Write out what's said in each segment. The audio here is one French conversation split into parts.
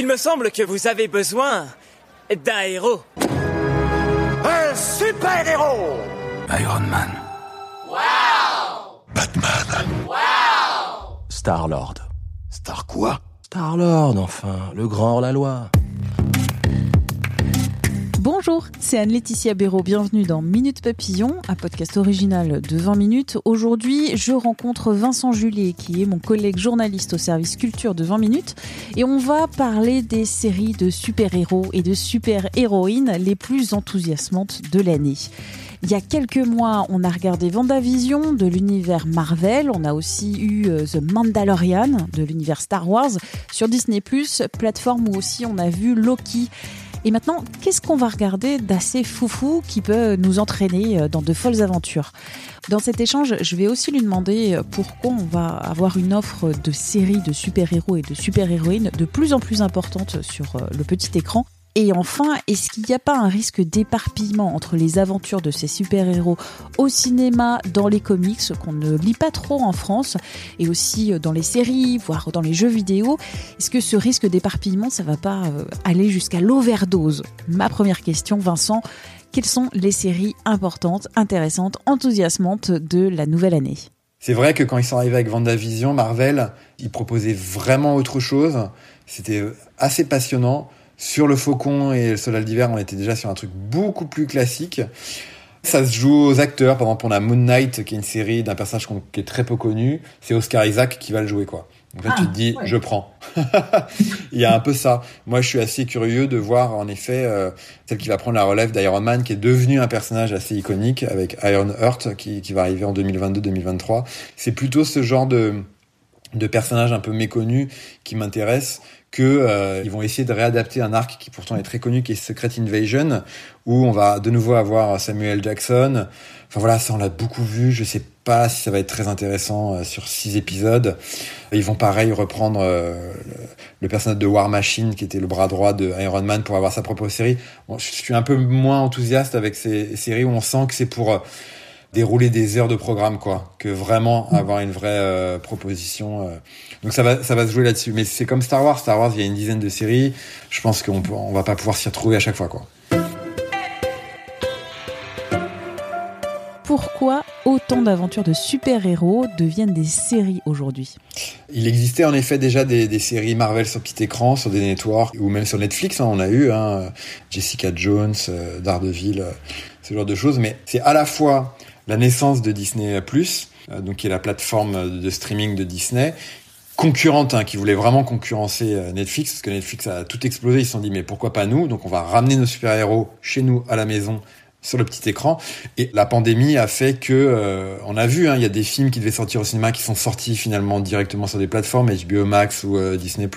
Il me semble que vous avez besoin d'un héros. Un super héros Iron Man. Wow Batman. Wow Star-Lord. Star quoi? Star-Lord, enfin, le grand hors-la-loi. C'est Anne-Laetitia Béraud. Bienvenue dans Minute Papillon, un podcast original de 20 minutes. Aujourd'hui, je rencontre Vincent Juliet, qui est mon collègue journaliste au service culture de 20 minutes. Et on va parler des séries de super-héros et de super-héroïnes les plus enthousiasmantes de l'année. Il y a quelques mois, on a regardé Vendavision de l'univers Marvel. On a aussi eu euh, The Mandalorian de l'univers Star Wars sur Disney+, plateforme où aussi on a vu Loki. Et maintenant, qu'est-ce qu'on va regarder d'assez foufou qui peut nous entraîner euh, dans de folles aventures? Dans cet échange, je vais aussi lui demander euh, pourquoi on va avoir une offre de séries de super-héros et de super-héroïnes de plus en plus importante sur le petit écran. Et enfin, est-ce qu'il n'y a pas un risque d'éparpillement entre les aventures de ces super-héros au cinéma, dans les comics, qu'on ne lit pas trop en France, et aussi dans les séries, voire dans les jeux vidéo? Est-ce que ce risque d'éparpillement, ça va pas euh, aller jusqu'à l'overdose? Ma première question, Vincent, quelles sont les séries importantes, intéressantes, enthousiasmantes de la nouvelle année? C'est vrai que quand ils sont arrivés avec Vendavision, Marvel, ils proposaient vraiment autre chose. C'était assez passionnant. Sur le Faucon et le Soldat d'hiver, on était déjà sur un truc beaucoup plus classique. Ça se joue aux acteurs. Par exemple, on a Moon Knight, qui est une série d'un personnage qui est très peu connu. C'est Oscar Isaac qui va le jouer, quoi. En fait, tu te dis, je prends. Il y a un peu ça. Moi, je suis assez curieux de voir, en effet, euh, celle qui va prendre la relève d'Iron Man, qui est devenu un personnage assez iconique avec Iron Heart, qui, qui va arriver en 2022-2023. C'est plutôt ce genre de, de personnage un peu méconnu qui m'intéresse que euh, ils vont essayer de réadapter un arc qui pourtant est très connu qui est Secret Invasion où on va de nouveau avoir Samuel Jackson. Enfin voilà, ça on l'a beaucoup vu, je sais pas si ça va être très intéressant euh, sur six épisodes. Ils vont pareil reprendre euh, le, personnage de War Machine qui était le bras droit de Iron Man pour avoir sa propre série. Bon, je suis un peu moins enthousiaste avec ces séries où on sent que c'est pour dérouler des heures de programme quoi que vraiment avoir une vraie euh, proposition euh. donc ça va ça va se jouer là-dessus mais c'est comme Star Wars Star Wars il y a une dizaine de séries je pense qu'on on va pas pouvoir s'y retrouver à chaque fois quoi pourquoi autant d'aventures de super-héros deviennent des séries aujourd'hui? Il existait en effet déjà des, des, séries Marvel sur petit écran, sur des networks ou même sur Netflix. Hein, on a eu hein, Jessica Jones, euh, Daredevil, ce genre de choses. Mais c'est à la fois la naissance de Disney+, euh, donc qui est la plateforme de streaming de Disney, concurrente, hein, qui voulait vraiment concurrencer euh, Netflix, parce que Netflix a tout explosé, ils se sont dit mais pourquoi pas nous? Donc on va ramener nos super-héros chez nous à la maison sur le petit écran. Et la pandémie a fait que, euh, on a vu, hein, il y a des films qui devaient sortir au cinéma qui sont sortis finalement directement sur des plateformes, HBO Max ou Disney+.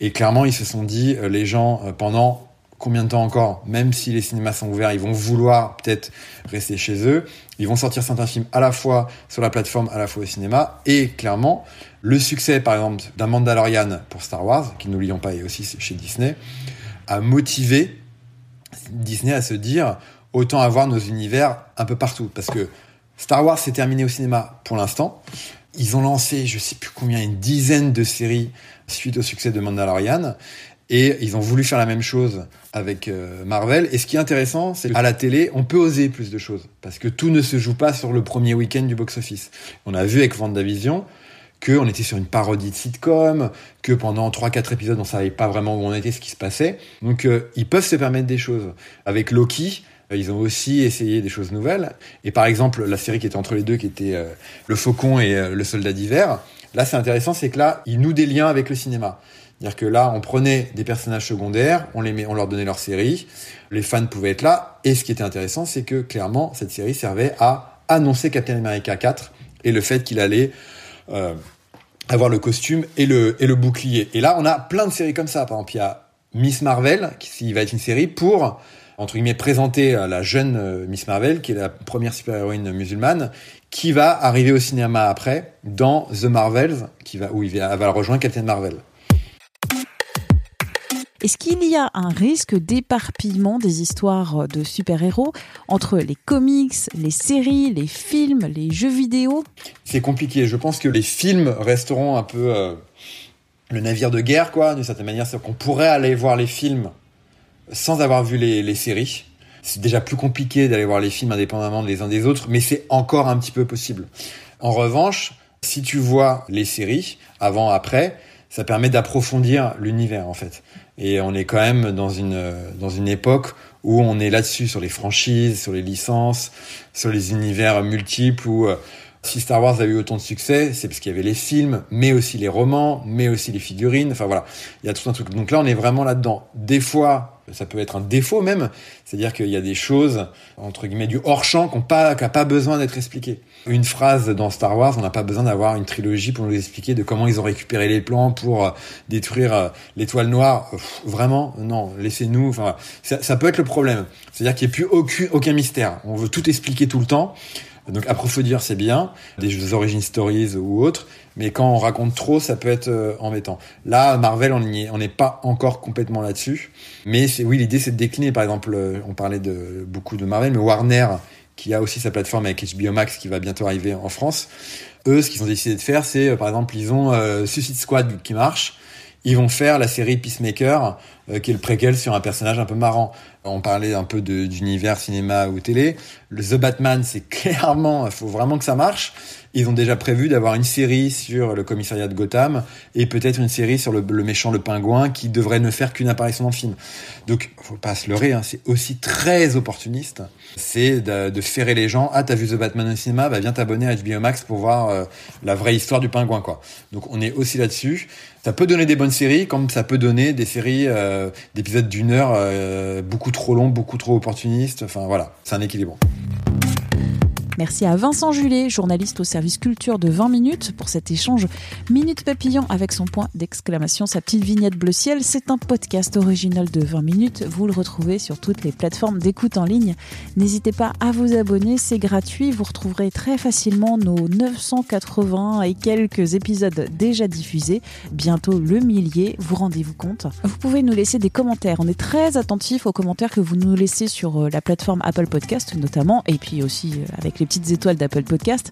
Et clairement, ils se sont dit, les gens, pendant combien de temps encore, même si les cinémas sont ouverts, ils vont vouloir peut-être rester chez eux. Ils vont sortir certains films à la fois sur la plateforme, à la fois au cinéma. Et clairement, le succès, par exemple, d'un Mandalorian pour Star Wars, qui n'oublions pas est aussi chez Disney, a motivé Disney à se dire autant avoir nos univers un peu partout. Parce que Star Wars s'est terminé au cinéma pour l'instant. Ils ont lancé, je sais plus combien, une dizaine de séries suite au succès de Mandalorian. Et ils ont voulu faire la même chose avec euh, Marvel. Et ce qui est intéressant, c'est qu'à la télé, on peut oser plus de choses. Parce que tout ne se joue pas sur le premier week-end du box-office. On a vu avec Vendavision qu'on était sur une parodie de sitcom, que pendant 3-4 épisodes, on savait pas vraiment où on était, ce qui se passait. Donc, euh, ils peuvent se permettre des choses. Avec Loki, euh, ils ont aussi essayé des choses nouvelles. Et par exemple, la série qui était entre les deux, qui était Le Faucon et Le Soldat d'hiver, là, c'est intéressant, c'est que là, ils nouent des liens avec le cinéma. C'est-à-dire que là, on prenait des personnages secondaires, on, les met, on leur donnait leur série, les fans pouvaient être là, et ce qui était intéressant, c'est que clairement, cette série servait à annoncer Captain America 4 et le fait qu'il allait euh, avoir le costume et le, et le bouclier. Et là, on a plein de séries comme ça. Par exemple, il y a Miss Marvel, qui va être une série pour, entre guillemets, présenter la jeune euh, Miss Marvel, qui est la première super-héroïne musulmane, qui va arriver au cinéma après, dans The Marvels, qui va, où il va, va rejoindre Captain Marvel. Est-ce qu'il y a un risque d'éparpillement des histoires de super-héros entre les comics, les séries, les films, les jeux vidéo? C'est compliqué. Je pense que les films resteront un peu euh, le navire de guerre, quoi, d'une certaine manière. C'est qu'on pourrait aller voir les films sans avoir vu les séries. C'est déjà plus compliqué d'aller voir les films indépendamment les uns des autres, mais c'est encore un petit peu possible. En revanche, si tu vois les séries avant, après, ça permet d'approfondir l'univers en fait. Et on est quand même dans une dans une époque où on est là-dessus sur les franchises, sur les licences, sur les univers multiples où euh, si Star Wars a eu autant de succès, c'est parce qu'il y avait les films, mais aussi les romans, mais aussi les figurines. Enfin voilà, il y a tout un truc. Donc là, on est vraiment là-dedans. Des fois, ça peut être un défaut même, c'est-à-dire qu'il y a des choses entre guillemets du hors champ qu'on pas qui a pas besoin d'être expliquées. Une phrase dans Star Wars, on n'a pas besoin d'avoir une trilogie pour nous expliquer de comment ils ont récupéré les plans pour euh, détruire euh, l'étoile noire. vraiment, non, laissez-nous. Enfin, ça, peut être le problème. C'est-à-dire qu'il n'y ait plus aucun, aucun mystère. On veut tout expliquer tout le temps. Donc approfondir c'est bien, des origin stories ou autres, mais quand on raconte trop, ça peut être euh, embêtant. Là, Marvel, on n'est on pas encore complètement là-dessus, mais c'est oui, l'idée c'est de décliner. Par exemple, euh, on parlait de beaucoup de Marvel, mais Warner, qui a aussi sa plateforme avec HBO Max, qui va bientôt arriver en France. Eux, ce qu'ils ont décidé de faire, c'est euh, par exemple, ils ont Suicide Squad qui marche. Ils vont faire la série Peacemaker, qui est le préquel sur un personnage un peu marrant. On parlait un peu d'univers cinéma ou télé. Le The Batman, c'est clairement, il faut vraiment que ça marche. Ils ont déjà prévu d'avoir une série sur le commissariat de Gotham et peut-être une série sur le, méchant le pingouin qui devrait ne faire qu'une apparition dans le film. Donc, faut pas se leurrer, hein, c'est aussi très opportuniste. C'est de, de, ferrer les gens. Ah, t'as vu The Batman au cinéma? Bah, viens t'abonner à HBO Max pour voir euh, la vraie histoire du pingouin, quoi. Donc, on est aussi là-dessus. Ça peut donner des bonnes séries, comme ça peut donner des séries euh, d'épisodes d'une heure euh, beaucoup trop longs, beaucoup trop opportunistes. Enfin, voilà, c'est un équilibre. Merci à Vincent Julet, journaliste au service culture de 20 minutes, pour cet échange Minute Papillon avec son point d'exclamation, sa petite vignette bleu ciel. C'est un podcast original de 20 minutes. Vous le retrouvez sur toutes les plateformes d'écoute en ligne. N'hésitez pas à vous abonner, c'est gratuit. Vous retrouverez très facilement nos 980 et quelques épisodes déjà diffusés. Bientôt le millier, vous rendez-vous compte. Vous pouvez nous laisser des commentaires. On est très attentifs aux commentaires que vous nous laissez sur euh, la plateforme Apple Podcast notamment, et puis aussi euh, avec les petites étoiles d'Apple Podcast.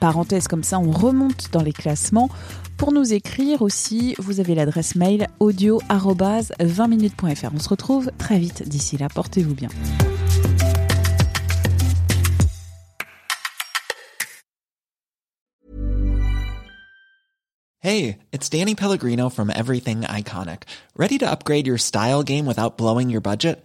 Parenthèse comme ça, on remonte dans les classements. Pour nous écrire aussi, vous avez l'adresse mail audio-20minutes.fr. On se retrouve très vite d'ici là. Portez-vous bien. Hey, it's Danny Pellegrino from Everything Iconic. Ready to upgrade your style game without blowing your budget?